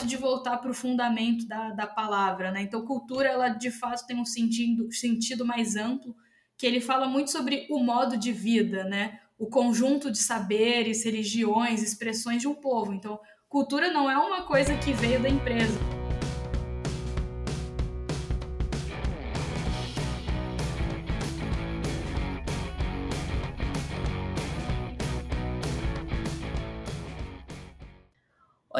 gosto de voltar para o fundamento da, da palavra, né? Então, cultura, ela de fato tem um sentido, sentido mais amplo, que ele fala muito sobre o modo de vida, né? O conjunto de saberes, religiões, expressões de um povo. Então, cultura não é uma coisa que veio da empresa.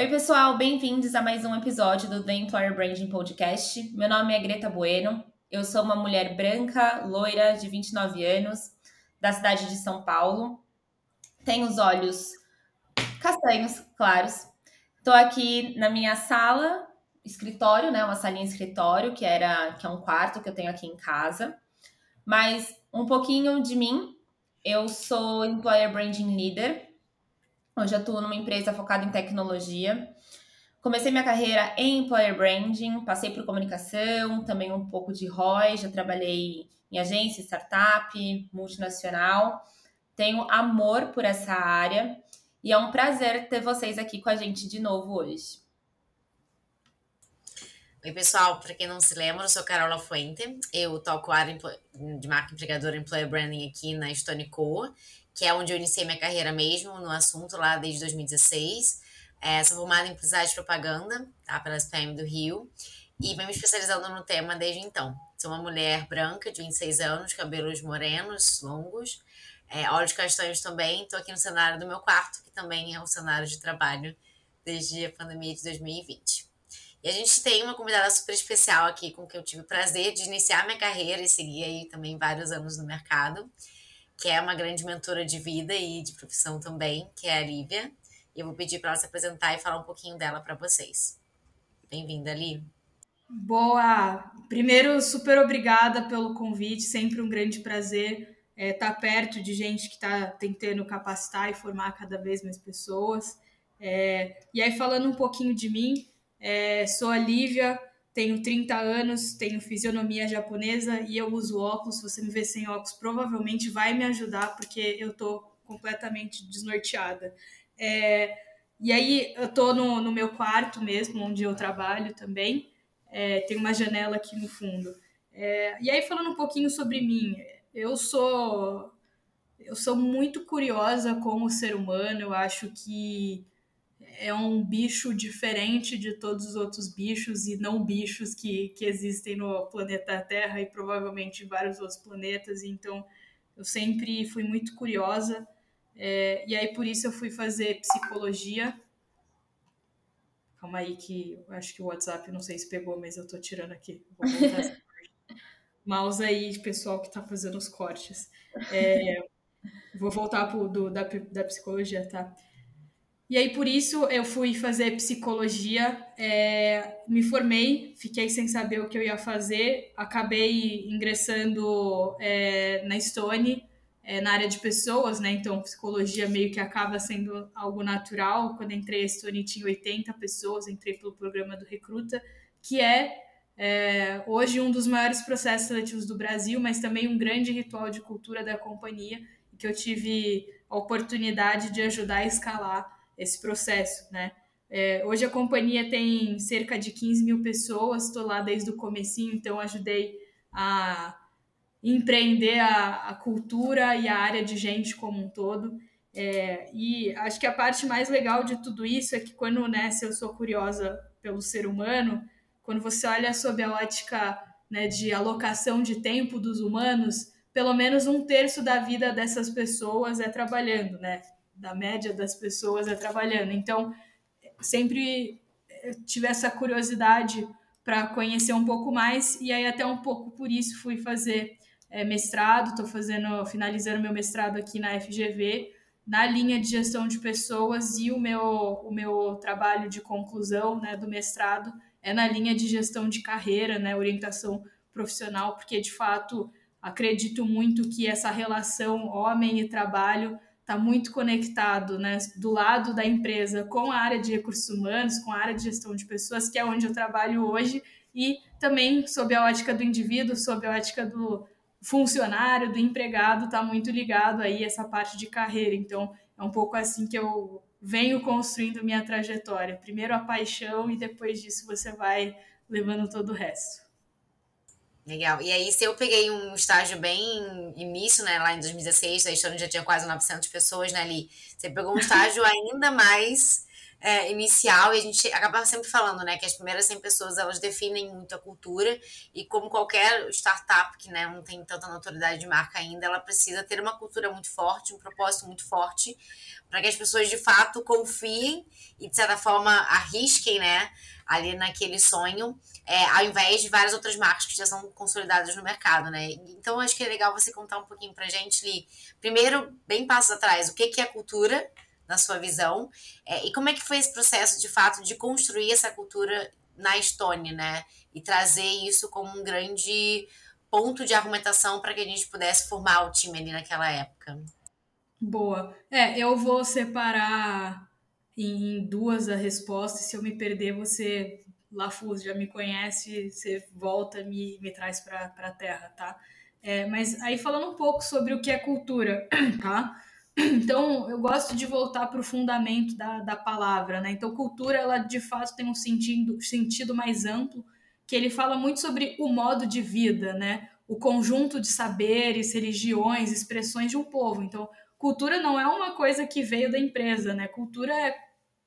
Oi, pessoal, bem-vindos a mais um episódio do The Employer Branding Podcast. Meu nome é Greta Bueno, eu sou uma mulher branca, loira, de 29 anos, da cidade de São Paulo. Tenho os olhos castanhos, claros. Estou aqui na minha sala, escritório, né? Uma salinha escritório, que era que é um quarto que eu tenho aqui em casa. Mas um pouquinho de mim, eu sou Employer Branding Leader Hoje atuo numa empresa focada em tecnologia. Comecei minha carreira em employer branding, passei por comunicação, também um pouco de ROI, já trabalhei em agência, startup, multinacional. Tenho amor por essa área e é um prazer ter vocês aqui com a gente de novo hoje. Oi, pessoal, para quem não se lembra, eu sou Carola Fuente, eu toco área de marca empregadora Employer Branding aqui na Stone Co que é onde eu iniciei minha carreira mesmo, no assunto lá desde 2016. É, sou formada em publicidade e propaganda, tá, pela SPM do Rio, e venho me especializando no tema desde então. Sou uma mulher branca, de 26 anos, cabelos morenos, longos, é, olhos castanhos também. Estou aqui no cenário do meu quarto, que também é o cenário de trabalho desde a pandemia de 2020. E a gente tem uma convidada super especial aqui, com quem eu tive o prazer de iniciar minha carreira e seguir aí também vários anos no mercado que é uma grande mentora de vida e de profissão também, que é a Lívia. E eu vou pedir para ela se apresentar e falar um pouquinho dela para vocês. Bem-vinda, Lívia. Boa! Primeiro, super obrigada pelo convite, sempre um grande prazer estar é, tá perto de gente que está tentando capacitar e formar cada vez mais pessoas. É, e aí, falando um pouquinho de mim, é, sou a Lívia, tenho 30 anos, tenho fisionomia japonesa e eu uso óculos. Se você me ver sem óculos, provavelmente vai me ajudar, porque eu tô completamente desnorteada. É, e aí, eu tô no, no, meu quarto mesmo, onde eu trabalho também. É, tem uma janela aqui no fundo. É, e aí, falando um pouquinho sobre mim, eu sou. Eu sou muito curiosa como ser humano, eu acho que é um bicho diferente de todos os outros bichos e não bichos que, que existem no planeta Terra e provavelmente em vários outros planetas. Então, eu sempre fui muito curiosa. É, e aí, por isso, eu fui fazer psicologia. Calma aí, que acho que o WhatsApp, não sei se pegou, mas eu tô tirando aqui. Vou voltar Mouse aí, pessoal que tá fazendo os cortes. É, vou voltar pro, do, da, da psicologia, tá? E aí, por isso, eu fui fazer psicologia, é, me formei, fiquei sem saber o que eu ia fazer, acabei ingressando é, na Stone, é, na área de pessoas, né? Então, psicologia meio que acaba sendo algo natural. Quando entrei, a Stone tinha 80 pessoas, entrei pelo programa do Recruta, que é, é hoje um dos maiores processos seletivos do Brasil, mas também um grande ritual de cultura da companhia, que eu tive a oportunidade de ajudar a escalar esse processo, né? É, hoje a companhia tem cerca de 15 mil pessoas, estou lá desde o comecinho, então ajudei a empreender a, a, cultura e a área de gente como um todo. É, e acho que a parte mais legal de tudo isso é que quando, né, se eu sou curiosa pelo ser humano, quando você olha sob a ótica né, de alocação de tempo dos humanos, pelo menos um terço da vida dessas pessoas é trabalhando, né? Da média das pessoas é trabalhando. Então, sempre tive essa curiosidade para conhecer um pouco mais e aí até um pouco por isso fui fazer é, mestrado, estou fazendo, finalizando meu mestrado aqui na FGV na linha de gestão de pessoas e o meu, o meu trabalho de conclusão né, do mestrado é na linha de gestão de carreira, né, orientação profissional, porque de fato acredito muito que essa relação homem e trabalho está muito conectado, né, do lado da empresa com a área de recursos humanos, com a área de gestão de pessoas, que é onde eu trabalho hoje, e também sob a ótica do indivíduo, sob a ótica do funcionário, do empregado, está muito ligado aí essa parte de carreira. Então, é um pouco assim que eu venho construindo minha trajetória. Primeiro a paixão e depois disso você vai levando todo o resto. Legal. E aí, se eu peguei um estágio bem início, né, lá em 2016, a história já tinha quase 900 pessoas, né, ali. Você pegou um estágio ainda mais é, inicial e a gente acaba sempre falando, né, que as primeiras 100 pessoas elas definem muito a cultura e como qualquer startup que né, não tem tanta notoriedade de marca ainda, ela precisa ter uma cultura muito forte, um propósito muito forte para que as pessoas de fato confiem e de certa forma arrisquem, né, ali naquele sonho, é, ao invés de várias outras marcas que já são consolidadas no mercado, né? Então acho que é legal você contar um pouquinho pra gente, Li, primeiro, bem passos atrás, o que, que é cultura na sua visão. É, e como é que foi esse processo, de fato, de construir essa cultura na Estônia, né? E trazer isso como um grande ponto de argumentação para que a gente pudesse formar o time ali naquela época. Boa. É, eu vou separar em duas a resposta. Se eu me perder, você, Lafuz, já me conhece, você volta e me, me traz para a terra, tá? É, mas aí falando um pouco sobre o que é cultura, tá? Então, eu gosto de voltar para o fundamento da, da palavra, né? Então, cultura, ela de fato tem um sentido, sentido mais amplo, que ele fala muito sobre o modo de vida, né? O conjunto de saberes, religiões, expressões de um povo. Então, cultura não é uma coisa que veio da empresa, né? Cultura é,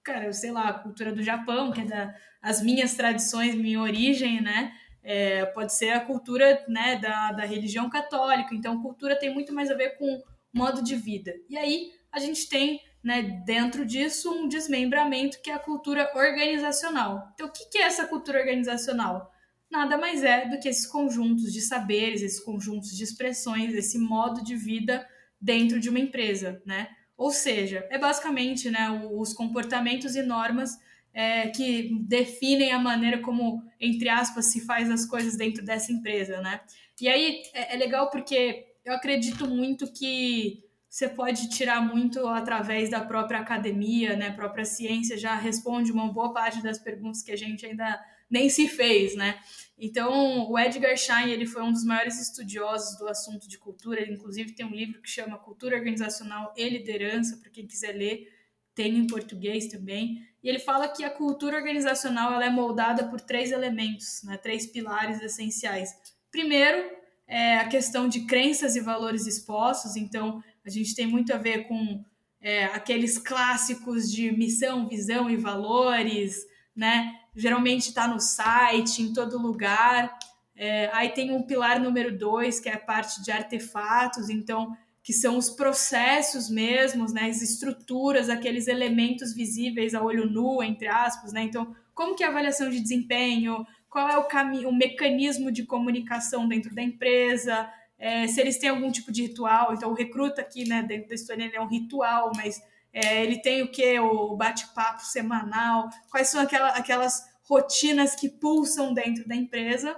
cara, sei lá, a cultura do Japão, que é da, as minhas tradições, minha origem, né? É, pode ser a cultura né, da, da religião católica. Então, cultura tem muito mais a ver com modo de vida. E aí a gente tem, né, dentro disso, um desmembramento que é a cultura organizacional. Então, o que é essa cultura organizacional? Nada mais é do que esses conjuntos de saberes, esses conjuntos de expressões, esse modo de vida dentro de uma empresa, né? Ou seja, é basicamente né, os comportamentos e normas é, que definem a maneira como, entre aspas, se faz as coisas dentro dessa empresa, né? E aí é, é legal porque eu acredito muito que você pode tirar muito através da própria academia, né? A própria ciência já responde uma boa parte das perguntas que a gente ainda nem se fez, né? Então, o Edgar Schein, ele foi um dos maiores estudiosos do assunto de cultura, ele inclusive tem um livro que chama Cultura Organizacional e Liderança, para quem quiser ler, tem em português também. E ele fala que a cultura organizacional ela é moldada por três elementos, né? Três pilares essenciais. Primeiro, é, a questão de crenças e valores expostos, então a gente tem muito a ver com é, aqueles clássicos de missão, visão e valores, né? Geralmente está no site, em todo lugar. É, aí tem um pilar número dois, que é a parte de artefatos, então, que são os processos mesmos, né? As estruturas, aqueles elementos visíveis a olho nu, entre aspas, né? Então, como que é a avaliação de desempenho, qual é o caminho, o mecanismo de comunicação dentro da empresa, é, se eles têm algum tipo de ritual. Então, o recruta aqui, né, dentro da história, ele é um ritual, mas é, ele tem o que? O bate-papo semanal, quais são aquela, aquelas rotinas que pulsam dentro da empresa.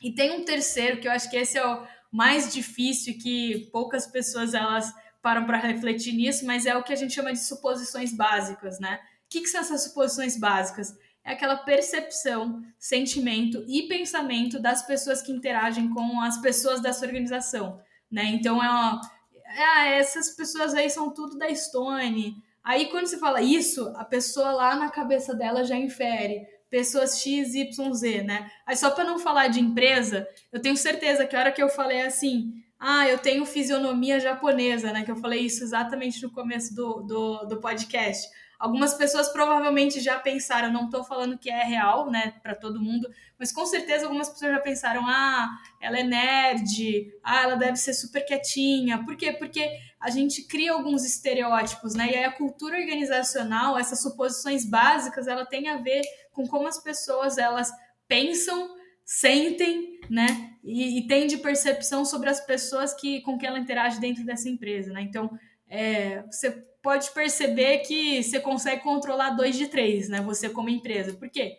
E tem um terceiro, que eu acho que esse é o mais difícil e que poucas pessoas elas param para refletir nisso, mas é o que a gente chama de suposições básicas, né? O que, que são essas suposições básicas? É aquela percepção, sentimento e pensamento das pessoas que interagem com as pessoas dessa organização, né? Então é uma, ah, essas pessoas aí são tudo da Stone. Aí quando você fala isso, a pessoa lá na cabeça dela já infere pessoas X, Y, Z, né? Aí só para não falar de empresa, eu tenho certeza que a hora que eu falei assim, ah, eu tenho fisionomia japonesa, né? Que eu falei isso exatamente no começo do, do, do podcast Algumas pessoas provavelmente já pensaram, não estou falando que é real, né, para todo mundo, mas com certeza algumas pessoas já pensaram: ah, ela é nerd, ah, ela deve ser super quietinha. Por quê? Porque a gente cria alguns estereótipos, né? E aí a cultura organizacional, essas suposições básicas, ela tem a ver com como as pessoas elas pensam, sentem, né? E, e tem de percepção sobre as pessoas que com quem ela interage dentro dessa empresa, né? Então, é, você pode perceber que você consegue controlar dois de três, né? Você como empresa. Por quê?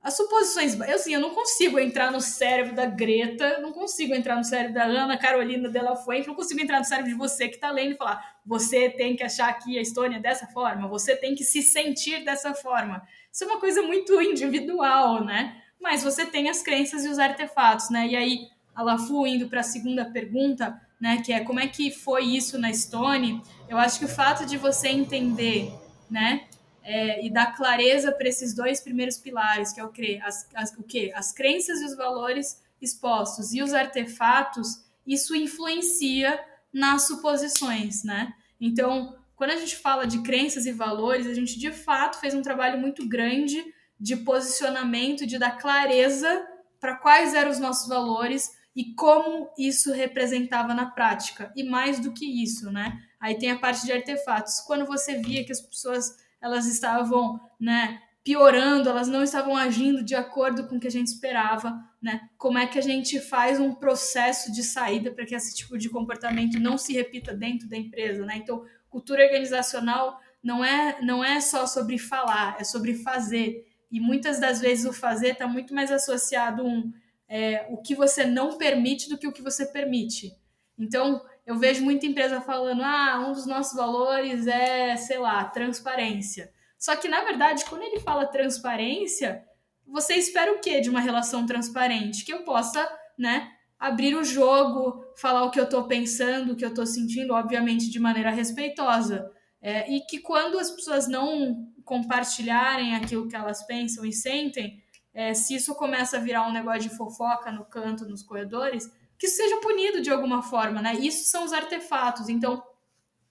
As suposições, eu assim, eu não consigo entrar no cérebro da Greta, não consigo entrar no cérebro da Ana Carolina Della Fuente, não consigo entrar no cérebro de você que está lendo e falar, você tem que achar aqui a Estônia dessa forma, você tem que se sentir dessa forma. Isso é uma coisa muito individual, né? Mas você tem as crenças e os artefatos, né? E aí, a Lafu indo para a segunda pergunta, né, que é como é que foi isso na Stone, eu acho que o fato de você entender né? É, e dar clareza para esses dois primeiros pilares, que é o que? As, as, o quê? As crenças e os valores expostos e os artefatos, isso influencia nas suposições, né? Então, quando a gente fala de crenças e valores, a gente de fato fez um trabalho muito grande de posicionamento, de dar clareza para quais eram os nossos valores e como isso representava na prática. E mais do que isso, né? Aí tem a parte de artefatos. Quando você via que as pessoas elas estavam, né, piorando, elas não estavam agindo de acordo com o que a gente esperava, né? Como é que a gente faz um processo de saída para que esse tipo de comportamento não se repita dentro da empresa, né? Então, cultura organizacional não é não é só sobre falar, é sobre fazer. E muitas das vezes o fazer está muito mais associado a um é, o que você não permite do que o que você permite. Então, eu vejo muita empresa falando: ah, um dos nossos valores é, sei lá, transparência. Só que, na verdade, quando ele fala transparência, você espera o quê de uma relação transparente? Que eu possa, né, abrir o jogo, falar o que eu estou pensando, o que eu estou sentindo, obviamente de maneira respeitosa. É, e que quando as pessoas não compartilharem aquilo que elas pensam e sentem, é, se isso começa a virar um negócio de fofoca no canto, nos corredores, que isso seja punido de alguma forma, né? Isso são os artefatos. Então,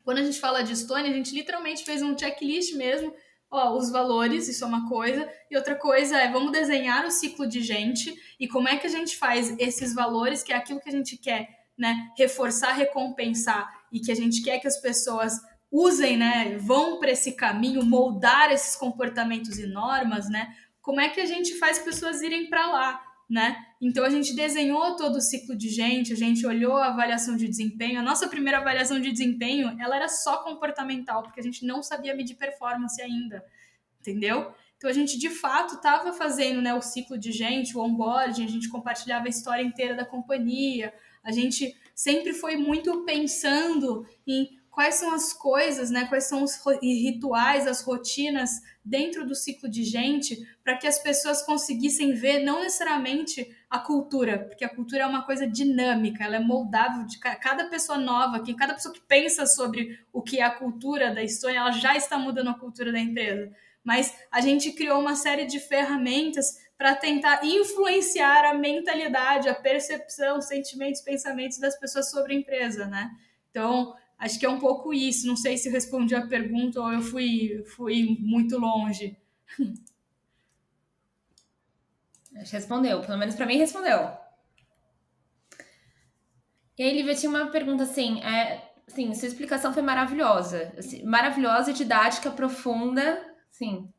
quando a gente fala de Stone, a gente literalmente fez um checklist mesmo. Ó, os valores, isso é uma coisa, e outra coisa é vamos desenhar o ciclo de gente e como é que a gente faz esses valores, que é aquilo que a gente quer, né, reforçar, recompensar e que a gente quer que as pessoas usem, né, vão para esse caminho, moldar esses comportamentos e normas, né? Como é que a gente faz pessoas irem para lá, né? Então a gente desenhou todo o ciclo de gente, a gente olhou a avaliação de desempenho. A nossa primeira avaliação de desempenho, ela era só comportamental, porque a gente não sabia medir performance ainda, entendeu? Então a gente de fato estava fazendo, né, o ciclo de gente, o onboarding, a gente compartilhava a história inteira da companhia. A gente sempre foi muito pensando em quais são as coisas, né, quais são os rituais, as rotinas dentro do ciclo de gente, para que as pessoas conseguissem ver não necessariamente a cultura, porque a cultura é uma coisa dinâmica, ela é moldável de cada pessoa nova, que cada pessoa que pensa sobre o que é a cultura da Estônia, ela já está mudando a cultura da empresa. Mas a gente criou uma série de ferramentas para tentar influenciar a mentalidade, a percepção, sentimentos, pensamentos das pessoas sobre a empresa, né? Então, Acho que é um pouco isso. Não sei se eu respondi a pergunta ou eu fui, fui muito longe. Respondeu, pelo menos para mim respondeu. E aí, Lívia, tinha uma pergunta assim, é, assim, sua explicação foi maravilhosa, assim, maravilhosa, didática, profunda, sim,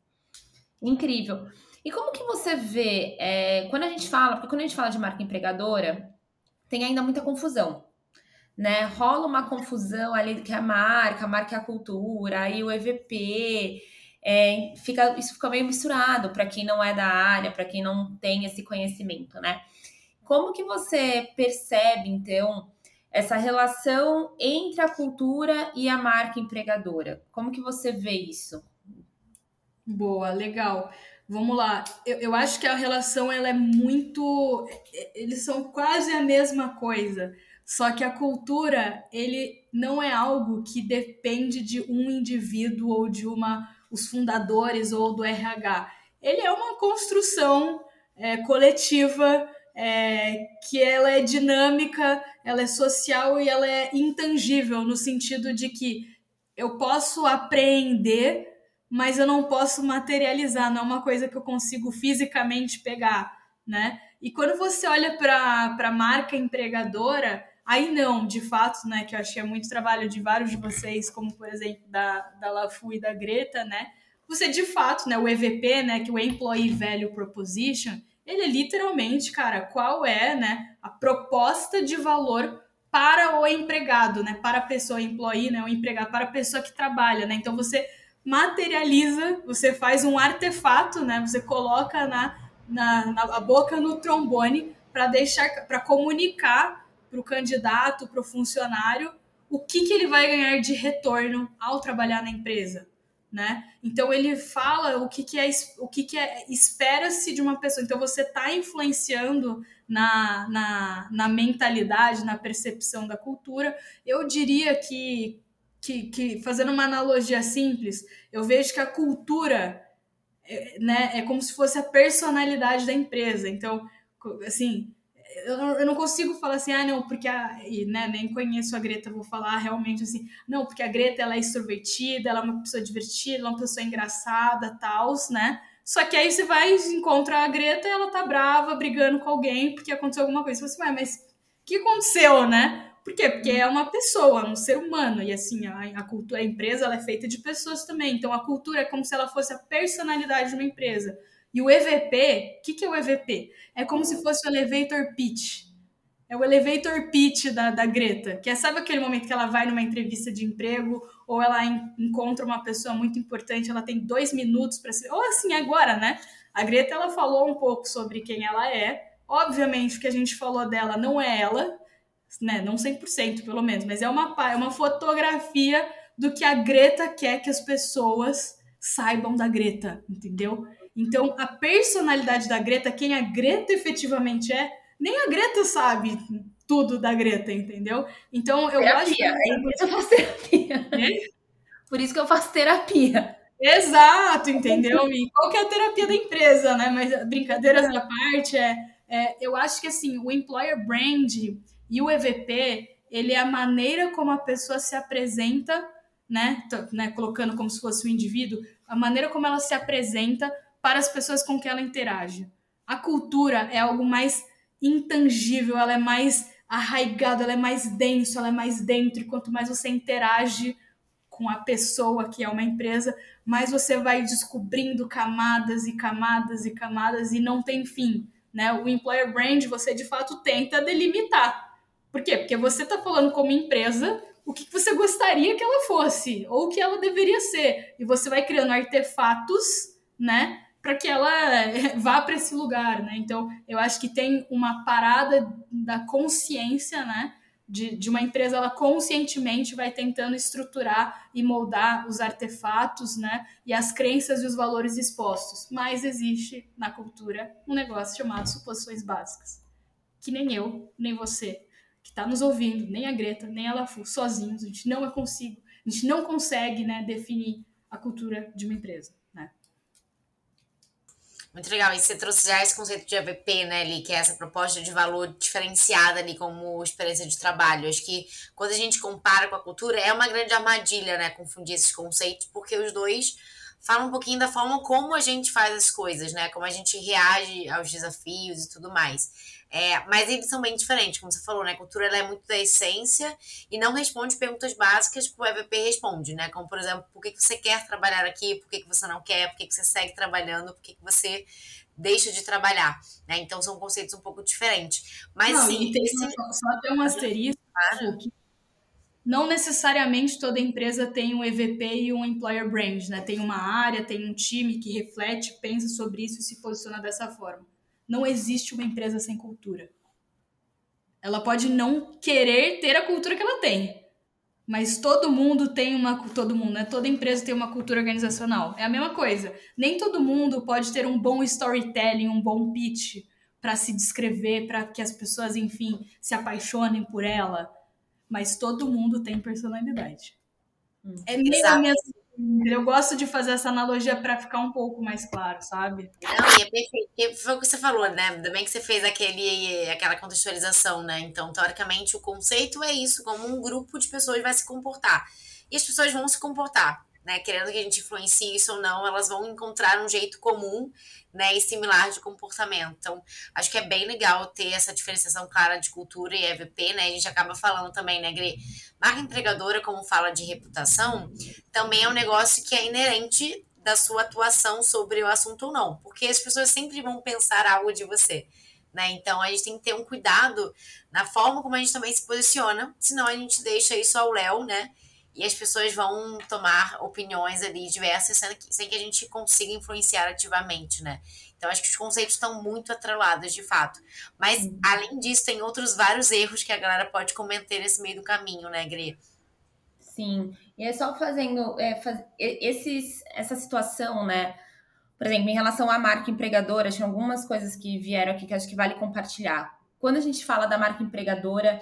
incrível. E como que você vê, é, quando a gente fala, porque quando a gente fala de marca empregadora, tem ainda muita confusão né? Rola uma confusão ali que é a marca, a marca é a cultura, aí o EVP, é, fica, isso fica meio misturado para quem não é da área, para quem não tem esse conhecimento, né? Como que você percebe, então, essa relação entre a cultura e a marca empregadora? Como que você vê isso? Boa, legal. Vamos lá. Eu, eu acho que a relação ela é muito. Eles são quase a mesma coisa. Só que a cultura, ele não é algo que depende de um indivíduo ou de uma os fundadores ou do RH. Ele é uma construção é, coletiva é, que ela é dinâmica, ela é social e ela é intangível no sentido de que eu posso apreender, mas eu não posso materializar, não é uma coisa que eu consigo fisicamente pegar, né? E quando você olha para a marca empregadora, Aí não, de fato, né, que eu achei muito trabalho de vários de vocês, como por exemplo da, da Lafu e da Greta, né? Você de fato, né, o EVP, né, que é o Employee Value Proposition, ele é literalmente, cara, qual é, né, a proposta de valor para o empregado, né, para a pessoa, employee, né, o empregado, para a pessoa que trabalha, né? Então você materializa, você faz um artefato, né? Você coloca na, na, na boca no trombone para deixar, para comunicar para o candidato, para o funcionário, o que, que ele vai ganhar de retorno ao trabalhar na empresa. Né? Então ele fala o que, que é o que, que é espera-se de uma pessoa. Então você está influenciando na, na, na mentalidade, na percepção da cultura. Eu diria que, que, que, fazendo uma analogia simples, eu vejo que a cultura é, né, é como se fosse a personalidade da empresa. Então, assim, eu, eu não consigo falar assim, ah, não, porque a. E, né, nem conheço a Greta, vou falar realmente assim, não, porque a Greta ela é extrovertida, ela é uma pessoa divertida, ela é uma pessoa engraçada, tal, né? Só que aí você vai encontrar a Greta e ela tá brava, brigando com alguém porque aconteceu alguma coisa. Você fala assim, mas o que aconteceu, né? Por quê? Porque é uma pessoa, um ser humano. E assim, a, a cultura, a empresa ela é feita de pessoas também. Então a cultura é como se ela fosse a personalidade de uma empresa. E o EVP, o que, que é o EVP? É como se fosse o elevator pitch. É o elevator pitch da, da Greta, que é, sabe aquele momento que ela vai numa entrevista de emprego ou ela en encontra uma pessoa muito importante, ela tem dois minutos para se. Ou assim, agora, né? A Greta ela falou um pouco sobre quem ela é. Obviamente, o que a gente falou dela não é ela, né? Não 100% pelo menos, mas é uma, é uma fotografia do que a Greta quer que as pessoas saibam da Greta, entendeu? Então, a personalidade da Greta, quem a Greta efetivamente é, nem a Greta sabe tudo da Greta, entendeu? Então, eu terapia. acho que... É por isso eu faço terapia. É? Por isso que eu faço terapia. Exato, entendeu? E qual que é a terapia da empresa, né? Mas brincadeiras à parte, é, é, eu acho que assim, o employer brand e o EVP, ele é a maneira como a pessoa se apresenta, né, né, colocando como se fosse o indivíduo, a maneira como ela se apresenta para as pessoas com quem ela interage. A cultura é algo mais intangível, ela é mais arraigada, ela é mais denso, ela é mais dentro, e quanto mais você interage com a pessoa que é uma empresa, mais você vai descobrindo camadas e camadas e camadas e não tem fim, né? O employer brand você de fato tenta delimitar por quê? Porque você está falando como empresa o que você gostaria que ela fosse, ou que ela deveria ser. E você vai criando artefatos, né? Para que ela vá para esse lugar, né? Então, eu acho que tem uma parada da consciência, né? De, de uma empresa, ela conscientemente vai tentando estruturar e moldar os artefatos, né? E as crenças e os valores expostos. Mas existe na cultura um negócio chamado suposições básicas. Que nem eu, nem você que está nos ouvindo, nem a Greta, nem a Lafu, sozinhos, a gente não é consigo, a gente não consegue né, definir a cultura de uma empresa. Muito legal. E você trouxe já esse conceito de AVP, né, ali, que é essa proposta de valor diferenciada ali como experiência de trabalho. Acho que quando a gente compara com a cultura, é uma grande armadilha, né, confundir esses conceitos, porque os dois falam um pouquinho da forma como a gente faz as coisas, né, como a gente reage aos desafios e tudo mais. É, mas eles são bem diferentes, como você falou, né? A cultura ela é muito da essência e não responde perguntas básicas que o EVP responde, né? Como, por exemplo, por que, que você quer trabalhar aqui, por que, que você não quer, por que, que você segue trabalhando, por que, que você deixa de trabalhar, né? Então são conceitos um pouco diferentes. Mas não, sim, tem esse... só tem um asterisco claro. que não necessariamente toda empresa tem um EVP e um employer brand, né? Tem uma área, tem um time que reflete, pensa sobre isso e se posiciona dessa forma não existe uma empresa sem cultura. Ela pode não querer ter a cultura que ela tem, mas todo mundo tem uma todo mundo, né? Toda empresa tem uma cultura organizacional. É a mesma coisa. Nem todo mundo pode ter um bom storytelling, um bom pitch para se descrever, para que as pessoas, enfim, se apaixonem por ela. Mas todo mundo tem personalidade. Hum, é meio a minha eu gosto de fazer essa analogia para ficar um pouco mais claro, sabe? Não, e é perfeito. Foi o que você falou, né? Ainda bem que você fez aquele, aquela contextualização, né? Então, teoricamente, o conceito é isso, como um grupo de pessoas vai se comportar. E as pessoas vão se comportar, né? Querendo que a gente influencie isso ou não, elas vão encontrar um jeito comum né, e similar de comportamento. Então, acho que é bem legal ter essa diferenciação clara de cultura e EVP, né? A gente acaba falando também, né, Gri? Marca empregadora, como fala de reputação, também é um negócio que é inerente da sua atuação sobre o assunto ou não, porque as pessoas sempre vão pensar algo de você. Né? Então a gente tem que ter um cuidado na forma como a gente também se posiciona, senão a gente deixa isso ao léu, né? E as pessoas vão tomar opiniões ali diversas sem que a gente consiga influenciar ativamente, né? Então, acho que os conceitos estão muito atrelados, de fato. Mas, uhum. além disso, tem outros vários erros que a galera pode cometer nesse meio do caminho, né, Gri? Sim. E é só fazendo é, faz, esses, essa situação, né? Por exemplo, em relação à marca empregadora, tinha algumas coisas que vieram aqui que acho que vale compartilhar. Quando a gente fala da marca empregadora,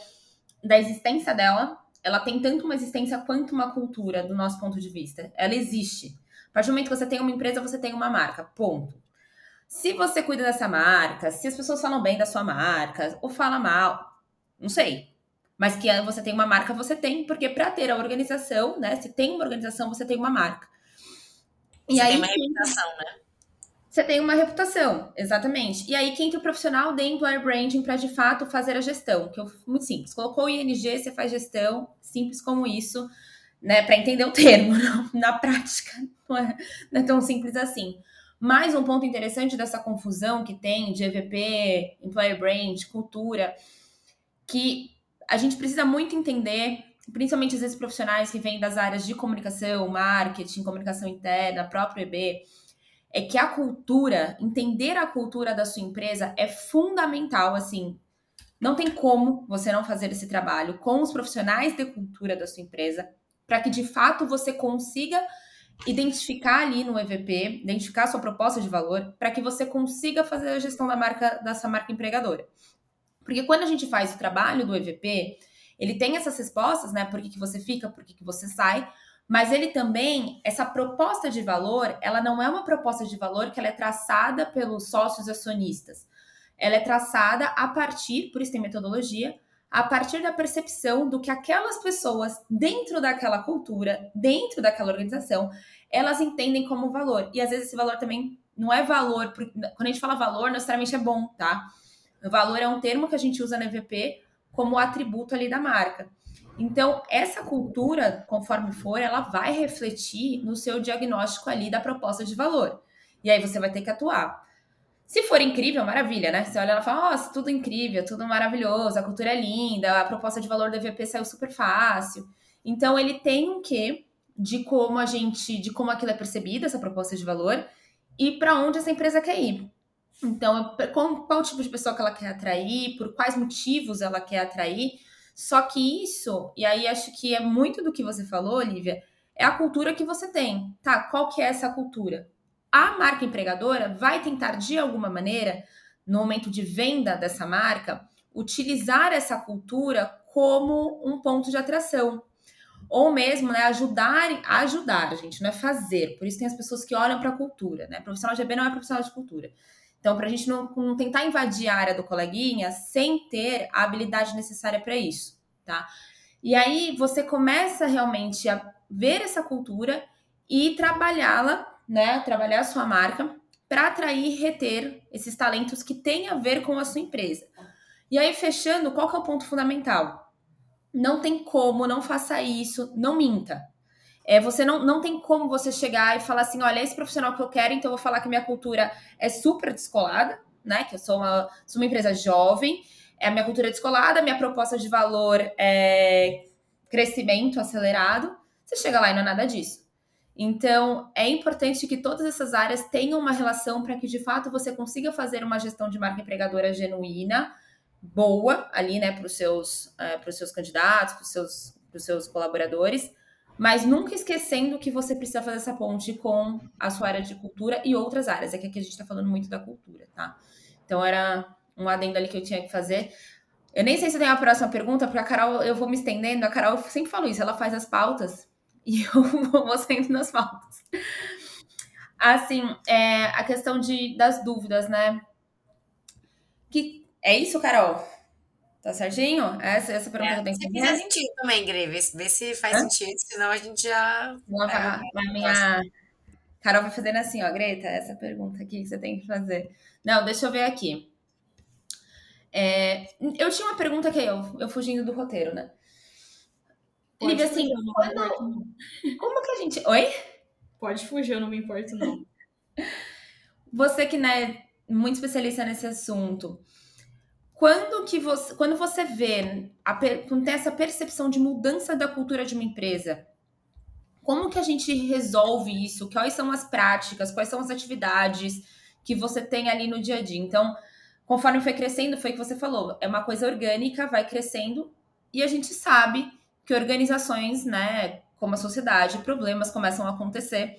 da existência dela, ela tem tanto uma existência quanto uma cultura, do nosso ponto de vista. Ela existe. A partir do momento que você tem uma empresa, você tem uma marca. Ponto. Se você cuida dessa marca, se as pessoas falam bem da sua marca, ou falam mal, não sei. Mas que você tem uma marca, você tem, porque para ter a organização, né? Se tem uma organização, você tem uma marca. E você aí, tem uma reputação, né? Você tem uma reputação, exatamente. E aí que entra o profissional de employer branding para de fato fazer a gestão, que é muito simples. Colocou o ING, você faz gestão, simples como isso, né? Para entender o termo, na prática não é, não é tão simples assim. Mais um ponto interessante dessa confusão que tem de EVP, employer brand, cultura, que a gente precisa muito entender, principalmente vezes profissionais que vêm das áreas de comunicação, marketing, comunicação interna, próprio EB, é que a cultura, entender a cultura da sua empresa é fundamental, assim. Não tem como você não fazer esse trabalho com os profissionais de cultura da sua empresa, para que de fato você consiga identificar ali no EVP, identificar a sua proposta de valor, para que você consiga fazer a gestão da marca dessa marca empregadora. Porque quando a gente faz o trabalho do EVP, ele tem essas respostas, né? Por que, que você fica, por que, que você sai, mas ele também, essa proposta de valor, ela não é uma proposta de valor que ela é traçada pelos sócios acionistas. Ela é traçada a partir, por isso tem metodologia, a partir da percepção do que aquelas pessoas dentro daquela cultura, dentro daquela organização, elas entendem como valor. E às vezes esse valor também não é valor, quando a gente fala valor, necessariamente é bom, tá? O valor é um termo que a gente usa na EVP como atributo ali da marca. Então, essa cultura, conforme for, ela vai refletir no seu diagnóstico ali da proposta de valor. E aí você vai ter que atuar. Se for incrível, maravilha, né? Você olha e fala, nossa, tudo incrível, tudo maravilhoso, a cultura é linda, a proposta de valor do EVP saiu super fácil. Então, ele tem um quê de como a gente, de como aquilo é percebido, essa proposta de valor, e para onde essa empresa quer ir. Então, qual, qual tipo de pessoa que ela quer atrair, por quais motivos ela quer atrair, só que isso, e aí acho que é muito do que você falou, Olivia, é a cultura que você tem. Tá, qual que é essa cultura? A marca empregadora vai tentar, de alguma maneira, no momento de venda dessa marca, utilizar essa cultura como um ponto de atração. Ou mesmo, né, ajudar, ajudar, gente, não é fazer. Por isso tem as pessoas que olham para a cultura, né? Profissional de EB não é profissional de cultura. Então, para a gente não, não, tentar invadir a área do coleguinha sem ter a habilidade necessária para isso, tá? E aí você começa realmente a ver essa cultura e trabalhá-la, né? Trabalhar a sua marca para atrair e reter esses talentos que têm a ver com a sua empresa. E aí, fechando, qual que é o ponto fundamental? Não tem como, não faça isso, não minta. É, você não, não tem como você chegar e falar assim, olha, esse profissional que eu quero, então eu vou falar que minha cultura é super descolada, né? Que eu sou uma, sou uma empresa jovem, é a minha cultura é descolada, minha proposta de valor é crescimento acelerado. Você chega lá e não é nada disso. Então, é importante que todas essas áreas tenham uma relação para que de fato você consiga fazer uma gestão de marca empregadora genuína, boa ali, né, para os seus, uh, seus candidatos, para os seus, seus colaboradores mas nunca esquecendo que você precisa fazer essa ponte com a sua área de cultura e outras áreas. É que aqui a gente está falando muito da cultura, tá? Então era um adendo ali que eu tinha que fazer. Eu nem sei se tem a próxima pergunta, porque a Carol, eu vou me estendendo. A Carol sempre falo isso, ela faz as pautas e eu vou saindo nas pautas. Assim, é, a questão de, das dúvidas, né? Que, é isso, Carol? Tá certinho? Essa, essa pergunta é, tenho que fazer. Se fizer sentido também, Gre, vê, vê se faz Hã? sentido, senão a gente já. Uma, é, a minha. Carol vai fazendo assim, ó, Greta, essa pergunta aqui que você tem que fazer. Não, deixa eu ver aqui. É, eu tinha uma pergunta que eu, eu fugindo do roteiro, né? Pode Lívia, assim, quando, como que a gente. Oi? Pode fugir, eu não me importo, não. Você que né, é muito especialista nesse assunto, quando que você, quando você vê, a, quando tem essa percepção de mudança da cultura de uma empresa, como que a gente resolve isso? Quais são as práticas? Quais são as atividades que você tem ali no dia a dia? Então, conforme foi crescendo, foi o que você falou, é uma coisa orgânica, vai crescendo e a gente sabe que organizações, né, como a sociedade, problemas começam a acontecer.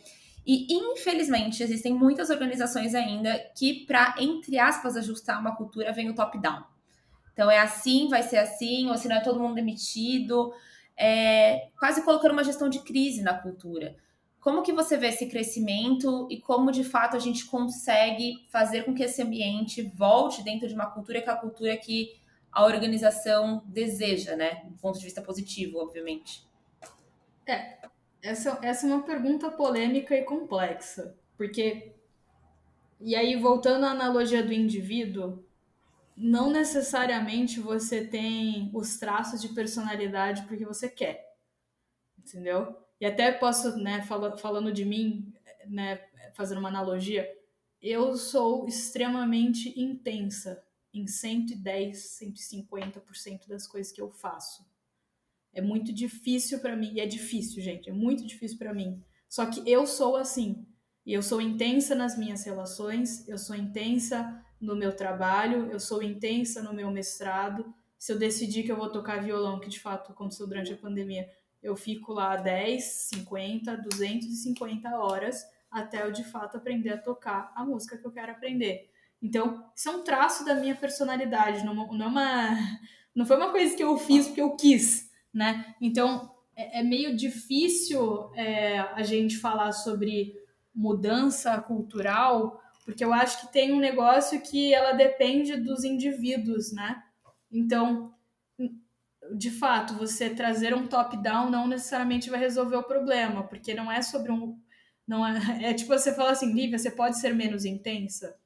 E, infelizmente, existem muitas organizações ainda que, para, entre aspas, ajustar uma cultura, vem o top-down. Então, é assim, vai ser assim, ou se não é todo mundo demitido. é, quase colocando uma gestão de crise na cultura. Como que você vê esse crescimento e como de fato a gente consegue fazer com que esse ambiente volte dentro de uma cultura que é a cultura que a organização deseja, né? Do ponto de vista positivo, obviamente. É, essa, essa é uma pergunta polêmica e complexa, porque e aí voltando à analogia do indivíduo, não necessariamente você tem os traços de personalidade porque você quer, entendeu? E até posso, né, falando de mim, né, fazendo uma analogia, eu sou extremamente intensa em 110, 150% das coisas que eu faço. É muito difícil para mim, e é difícil, gente, é muito difícil para mim. Só que eu sou assim. E eu sou intensa nas minhas relações, eu sou intensa no meu trabalho, eu sou intensa no meu mestrado. Se eu decidir que eu vou tocar violão, que de fato aconteceu durante a pandemia, eu fico lá 10, 50, 250 horas até eu de fato aprender a tocar a música que eu quero aprender. Então, isso é um traço da minha personalidade, não, é uma, não foi uma coisa que eu fiz porque eu quis, né? Então, é, é meio difícil é, a gente falar sobre mudança cultural porque eu acho que tem um negócio que ela depende dos indivíduos, né? Então, de fato, você trazer um top-down não necessariamente vai resolver o problema, porque não é sobre um. Não é, é tipo você falar assim, Lívia, você pode ser menos intensa?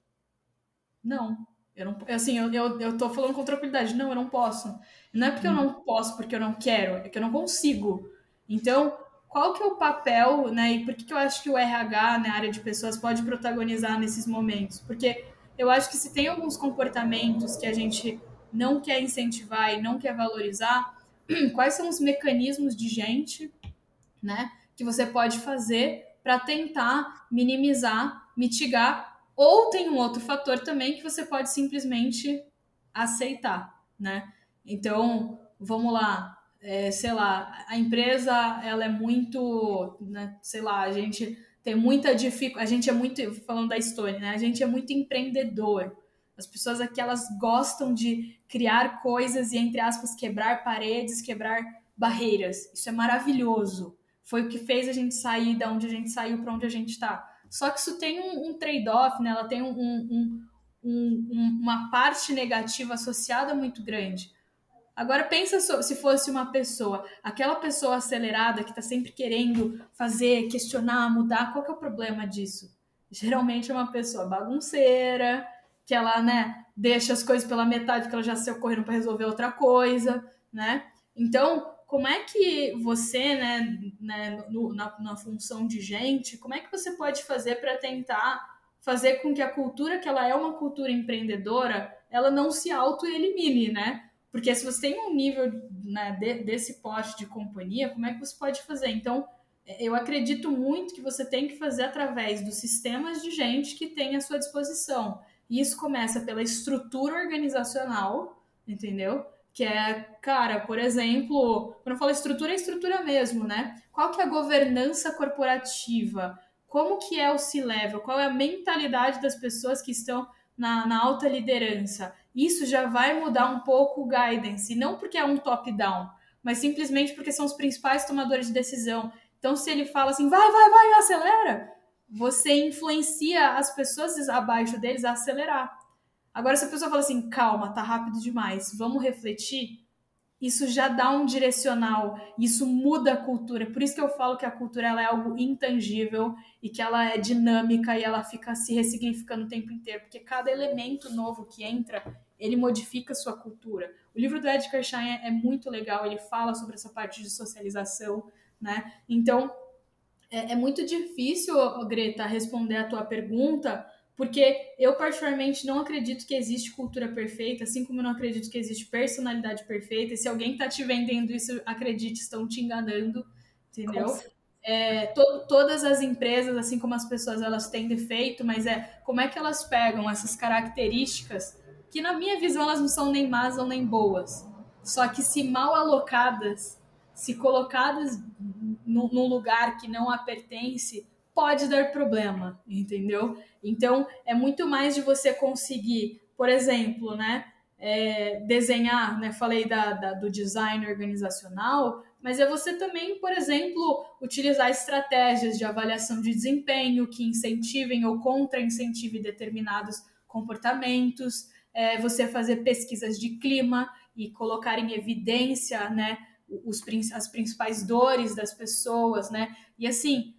Não. Eu não, assim, eu, eu, eu tô falando com tranquilidade. Não, eu não posso. Não é porque eu não posso, porque eu não quero, é que eu não consigo. Então, qual que é o papel, né? E por que, que eu acho que o RH, na né, área de pessoas, pode protagonizar nesses momentos? Porque eu acho que se tem alguns comportamentos que a gente não quer incentivar e não quer valorizar, quais são os mecanismos de gente, né, que você pode fazer para tentar minimizar, mitigar, ou tem um outro fator também que você pode simplesmente aceitar, né? Então, vamos lá, é, sei lá, a empresa ela é muito, né, sei lá, a gente tem muita dificuldade, a gente é muito, falando da história, né, a gente é muito empreendedor. As pessoas aqui elas gostam de criar coisas e entre aspas quebrar paredes, quebrar barreiras. Isso é maravilhoso. Foi o que fez a gente sair da onde a gente saiu para onde a gente está. Só que isso tem um, um trade-off, né? Ela tem um, um, um, uma parte negativa associada muito grande Agora pensa se fosse uma pessoa, aquela pessoa acelerada que está sempre querendo fazer, questionar, mudar, qual que é o problema disso? Geralmente é uma pessoa bagunceira, que ela, né, deixa as coisas pela metade que ela já saiu correndo para resolver outra coisa, né? Então, como é que você, né, né no, na, na função de gente, como é que você pode fazer para tentar fazer com que a cultura, que ela é uma cultura empreendedora, ela não se auto-elimine, né? Porque se você tem um nível né, de, desse poste de companhia, como é que você pode fazer? Então, eu acredito muito que você tem que fazer através dos sistemas de gente que tem à sua disposição. E isso começa pela estrutura organizacional, entendeu? Que é, cara, por exemplo, quando eu falo estrutura, é estrutura mesmo, né? Qual que é a governança corporativa? Como que é o C-level? Qual é a mentalidade das pessoas que estão na, na alta liderança? isso já vai mudar um pouco o guidance, não porque é um top-down, mas simplesmente porque são os principais tomadores de decisão. Então, se ele fala assim, vai, vai, vai, acelera, você influencia as pessoas abaixo deles a acelerar. Agora, se a pessoa fala assim, calma, tá rápido demais, vamos refletir, isso já dá um direcional, isso muda a cultura. Por isso que eu falo que a cultura ela é algo intangível e que ela é dinâmica e ela fica se ressignificando o tempo inteiro, porque cada elemento novo que entra, ele modifica a sua cultura. O livro do Edgar Schein é, é muito legal, ele fala sobre essa parte de socialização, né? Então, é, é muito difícil, Greta, responder a tua pergunta, porque eu, particularmente, não acredito que existe cultura perfeita, assim como eu não acredito que existe personalidade perfeita. E se alguém está te vendendo isso, acredite, estão te enganando, entendeu? É, to todas as empresas, assim como as pessoas, elas têm defeito, mas é como é que elas pegam essas características que, na minha visão, elas não são nem más ou nem boas. Só que se mal alocadas, se colocadas num lugar que não a pertence, pode dar problema, entendeu? Então, é muito mais de você conseguir, por exemplo, né? é, desenhar, né? Falei da, da, do design organizacional, mas é você também, por exemplo, utilizar estratégias de avaliação de desempenho que incentivem ou contra-incentivem determinados comportamentos, é, você fazer pesquisas de clima e colocar em evidência, né, os, as principais dores das pessoas, né? E assim,